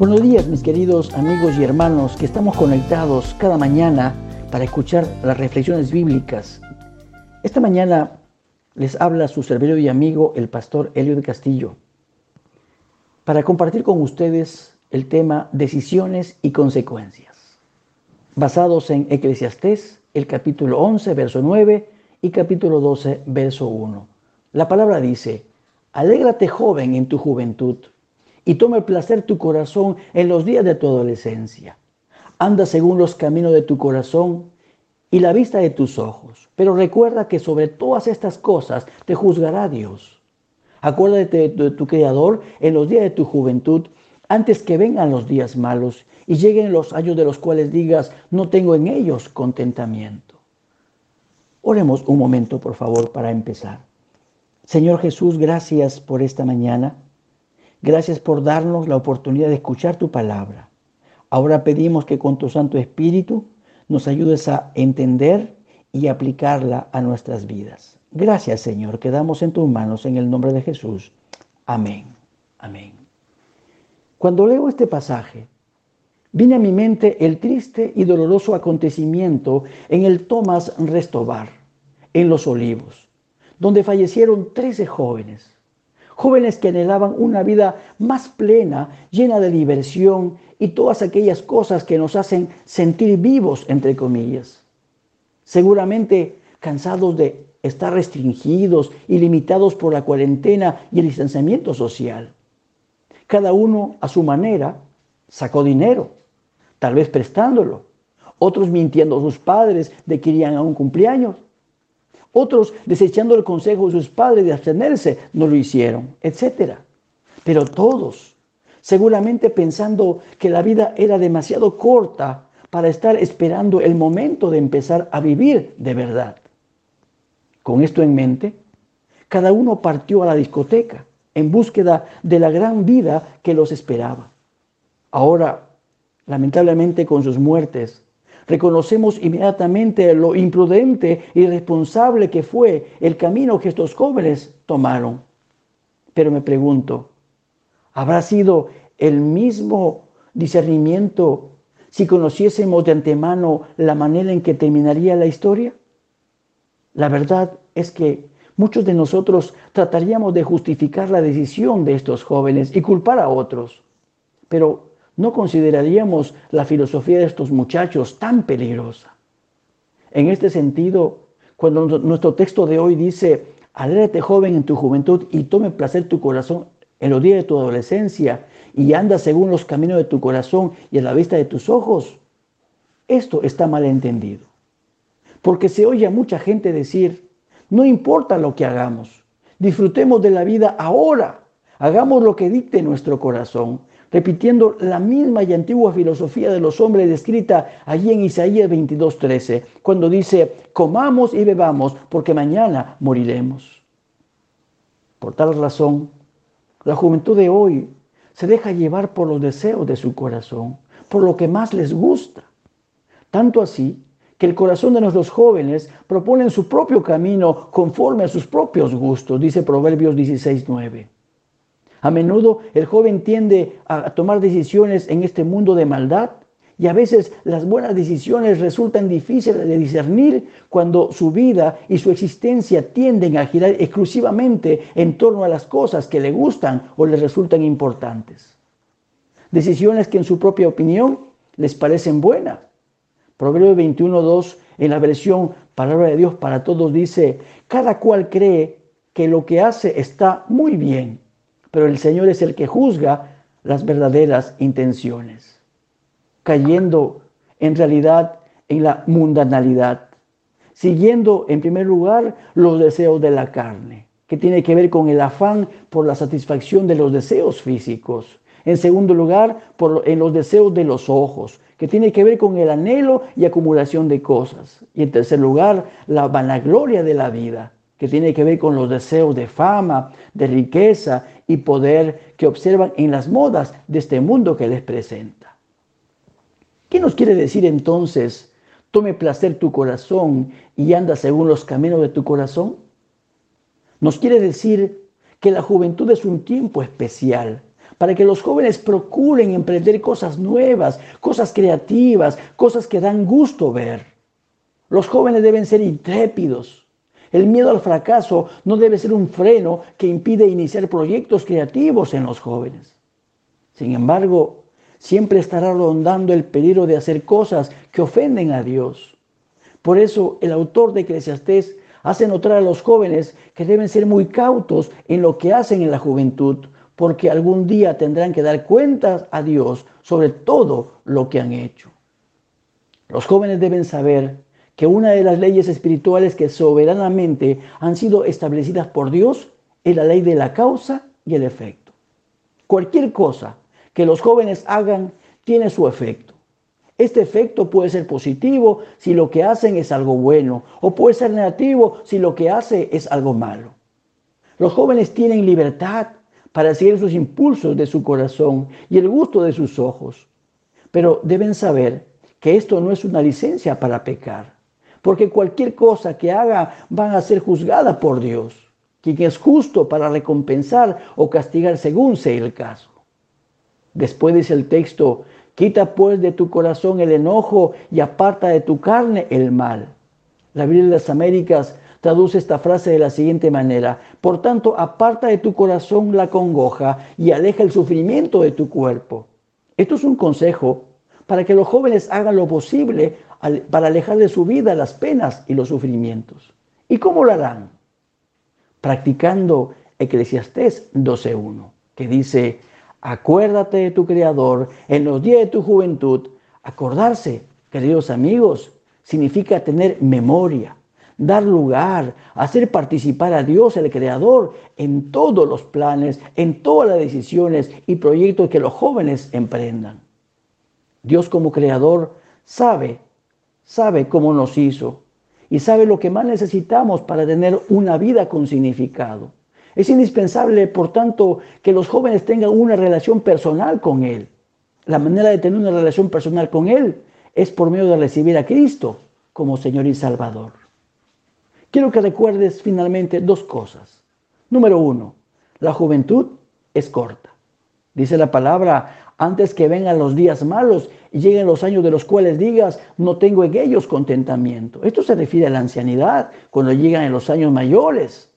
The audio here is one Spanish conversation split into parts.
Buenos días mis queridos amigos y hermanos que estamos conectados cada mañana para escuchar las reflexiones bíblicas. Esta mañana les habla su servidor y amigo el pastor Elio de Castillo para compartir con ustedes el tema decisiones y consecuencias, basados en Eclesiastés, el capítulo 11, verso 9 y capítulo 12, verso 1. La palabra dice, alégrate joven en tu juventud y tome placer tu corazón en los días de tu adolescencia. Anda según los caminos de tu corazón y la vista de tus ojos. Pero recuerda que sobre todas estas cosas te juzgará Dios. Acuérdate de tu Creador en los días de tu juventud, antes que vengan los días malos y lleguen los años de los cuales digas, no tengo en ellos contentamiento. Oremos un momento, por favor, para empezar. Señor Jesús, gracias por esta mañana. Gracias por darnos la oportunidad de escuchar tu palabra. Ahora pedimos que con tu Santo Espíritu nos ayudes a entender y aplicarla a nuestras vidas. Gracias Señor, quedamos en tus manos en el nombre de Jesús. Amén. Amén. Cuando leo este pasaje, viene a mi mente el triste y doloroso acontecimiento en el Tomás Restobar, en Los Olivos, donde fallecieron 13 jóvenes jóvenes que anhelaban una vida más plena, llena de diversión y todas aquellas cosas que nos hacen sentir vivos, entre comillas. Seguramente cansados de estar restringidos y limitados por la cuarentena y el distanciamiento social. Cada uno a su manera sacó dinero, tal vez prestándolo, otros mintiendo a sus padres de que irían a un cumpleaños, otros, desechando el consejo de sus padres de abstenerse, no lo hicieron, etc. Pero todos, seguramente pensando que la vida era demasiado corta para estar esperando el momento de empezar a vivir de verdad. Con esto en mente, cada uno partió a la discoteca en búsqueda de la gran vida que los esperaba. Ahora, lamentablemente con sus muertes, reconocemos inmediatamente lo imprudente y irresponsable que fue el camino que estos jóvenes tomaron. Pero me pregunto, ¿habrá sido el mismo discernimiento si conociésemos de antemano la manera en que terminaría la historia? La verdad es que muchos de nosotros trataríamos de justificar la decisión de estos jóvenes y culpar a otros. Pero no consideraríamos la filosofía de estos muchachos tan peligrosa. En este sentido, cuando nuestro texto de hoy dice, alégrate joven en tu juventud y tome placer tu corazón en los días de tu adolescencia y anda según los caminos de tu corazón y en la vista de tus ojos, esto está mal entendido. Porque se oye a mucha gente decir, no importa lo que hagamos, disfrutemos de la vida ahora, hagamos lo que dicte nuestro corazón, repitiendo la misma y antigua filosofía de los hombres descrita allí en Isaías 22:13, cuando dice, comamos y bebamos porque mañana moriremos. Por tal razón, la juventud de hoy se deja llevar por los deseos de su corazón, por lo que más les gusta. Tanto así que el corazón de nuestros jóvenes proponen su propio camino conforme a sus propios gustos, dice Proverbios 16:9. A menudo el joven tiende a tomar decisiones en este mundo de maldad y a veces las buenas decisiones resultan difíciles de discernir cuando su vida y su existencia tienden a girar exclusivamente en torno a las cosas que le gustan o le resultan importantes. Decisiones que en su propia opinión les parecen buenas. Proverbio 21.2 en la versión Palabra de Dios para Todos dice, cada cual cree que lo que hace está muy bien pero el Señor es el que juzga las verdaderas intenciones, cayendo en realidad en la mundanalidad, siguiendo en primer lugar los deseos de la carne, que tiene que ver con el afán por la satisfacción de los deseos físicos. En segundo lugar, por, en los deseos de los ojos, que tiene que ver con el anhelo y acumulación de cosas. Y en tercer lugar, la vanagloria de la vida, que tiene que ver con los deseos de fama, de riqueza y poder que observan en las modas de este mundo que les presenta. ¿Qué nos quiere decir entonces? Tome placer tu corazón y anda según los caminos de tu corazón. Nos quiere decir que la juventud es un tiempo especial para que los jóvenes procuren emprender cosas nuevas, cosas creativas, cosas que dan gusto ver. Los jóvenes deben ser intrépidos. El miedo al fracaso no debe ser un freno que impide iniciar proyectos creativos en los jóvenes. Sin embargo, siempre estará rondando el peligro de hacer cosas que ofenden a Dios. Por eso el autor de Eclesiastés hace notar a los jóvenes que deben ser muy cautos en lo que hacen en la juventud, porque algún día tendrán que dar cuentas a Dios sobre todo lo que han hecho. Los jóvenes deben saber que una de las leyes espirituales que soberanamente han sido establecidas por Dios es la ley de la causa y el efecto. Cualquier cosa que los jóvenes hagan tiene su efecto. Este efecto puede ser positivo si lo que hacen es algo bueno o puede ser negativo si lo que hace es algo malo. Los jóvenes tienen libertad para seguir sus impulsos de su corazón y el gusto de sus ojos. Pero deben saber que esto no es una licencia para pecar, porque cualquier cosa que haga van a ser juzgada por Dios, quien es justo para recompensar o castigar según sea el caso. Después dice el texto, quita pues de tu corazón el enojo y aparta de tu carne el mal. La Biblia de las Américas traduce esta frase de la siguiente manera. Por tanto, aparta de tu corazón la congoja y aleja el sufrimiento de tu cuerpo. Esto es un consejo para que los jóvenes hagan lo posible para alejar de su vida las penas y los sufrimientos. ¿Y cómo lo harán? Practicando Eclesiastés 12.1, que dice, acuérdate de tu Creador en los días de tu juventud. Acordarse, queridos amigos, significa tener memoria, dar lugar, hacer participar a Dios, el Creador, en todos los planes, en todas las decisiones y proyectos que los jóvenes emprendan. Dios como Creador sabe, sabe cómo nos hizo y sabe lo que más necesitamos para tener una vida con significado. Es indispensable, por tanto, que los jóvenes tengan una relación personal con Él. La manera de tener una relación personal con Él es por medio de recibir a Cristo como Señor y Salvador. Quiero que recuerdes finalmente dos cosas. Número uno, la juventud es corta. Dice la palabra, antes que vengan los días malos y lleguen los años de los cuales digas, no tengo en ellos contentamiento. Esto se refiere a la ancianidad, cuando llegan en los años mayores.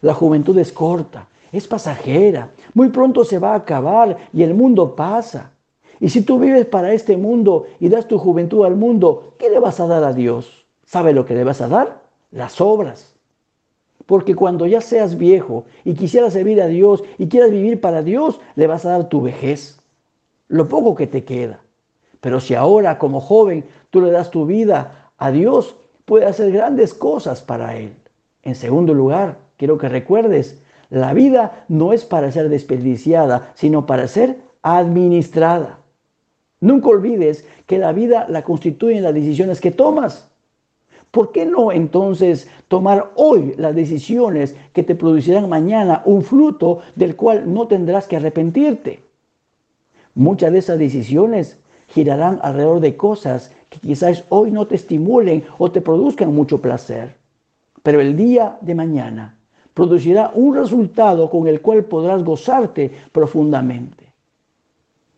La juventud es corta, es pasajera, muy pronto se va a acabar y el mundo pasa. Y si tú vives para este mundo y das tu juventud al mundo, ¿qué le vas a dar a Dios? ¿Sabe lo que le vas a dar? las obras. Porque cuando ya seas viejo y quisieras servir a Dios y quieras vivir para Dios, le vas a dar tu vejez, lo poco que te queda. Pero si ahora como joven tú le das tu vida a Dios, puede hacer grandes cosas para Él. En segundo lugar, quiero que recuerdes, la vida no es para ser desperdiciada, sino para ser administrada. Nunca olvides que la vida la constituyen las decisiones que tomas. ¿Por qué no entonces tomar hoy las decisiones que te producirán mañana un fruto del cual no tendrás que arrepentirte? Muchas de esas decisiones girarán alrededor de cosas que quizás hoy no te estimulen o te produzcan mucho placer. Pero el día de mañana producirá un resultado con el cual podrás gozarte profundamente.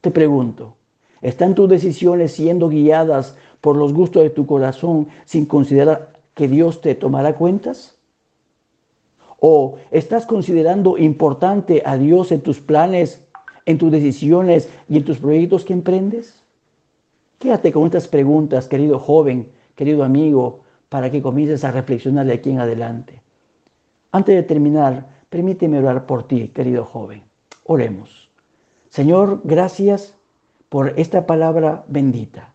Te pregunto, ¿están tus decisiones siendo guiadas por los gustos de tu corazón sin considerar que Dios te tomará cuentas? ¿O estás considerando importante a Dios en tus planes, en tus decisiones y en tus proyectos que emprendes? Quédate con estas preguntas, querido joven, querido amigo, para que comiences a reflexionar de aquí en adelante. Antes de terminar, permíteme orar por ti, querido joven. Oremos. Señor, gracias por esta palabra bendita.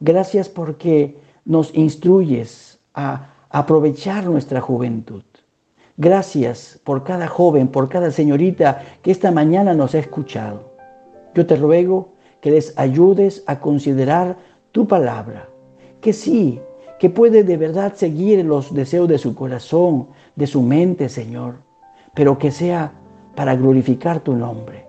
Gracias porque nos instruyes a aprovechar nuestra juventud. Gracias por cada joven, por cada señorita que esta mañana nos ha escuchado. Yo te ruego que les ayudes a considerar tu palabra, que sí, que puede de verdad seguir los deseos de su corazón, de su mente, Señor, pero que sea para glorificar tu nombre,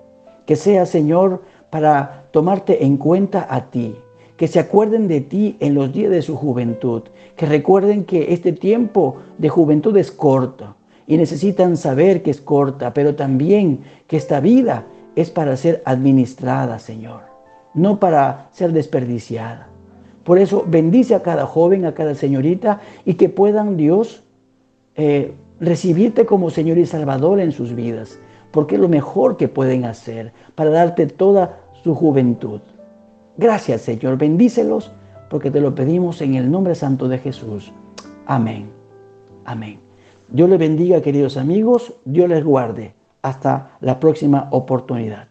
que sea, Señor, para tomarte en cuenta a ti, que se acuerden de ti en los días de su juventud, que recuerden que este tiempo de juventud es corto y necesitan saber que es corta, pero también que esta vida es para ser administrada, Señor, no para ser desperdiciada. Por eso bendice a cada joven, a cada señorita y que puedan, Dios, eh, recibirte como Señor y Salvador en sus vidas, porque es lo mejor que pueden hacer para darte toda su juventud. Gracias, Señor. Bendícelos porque te lo pedimos en el nombre santo de Jesús. Amén. Amén. Dios les bendiga, queridos amigos. Dios les guarde. Hasta la próxima oportunidad.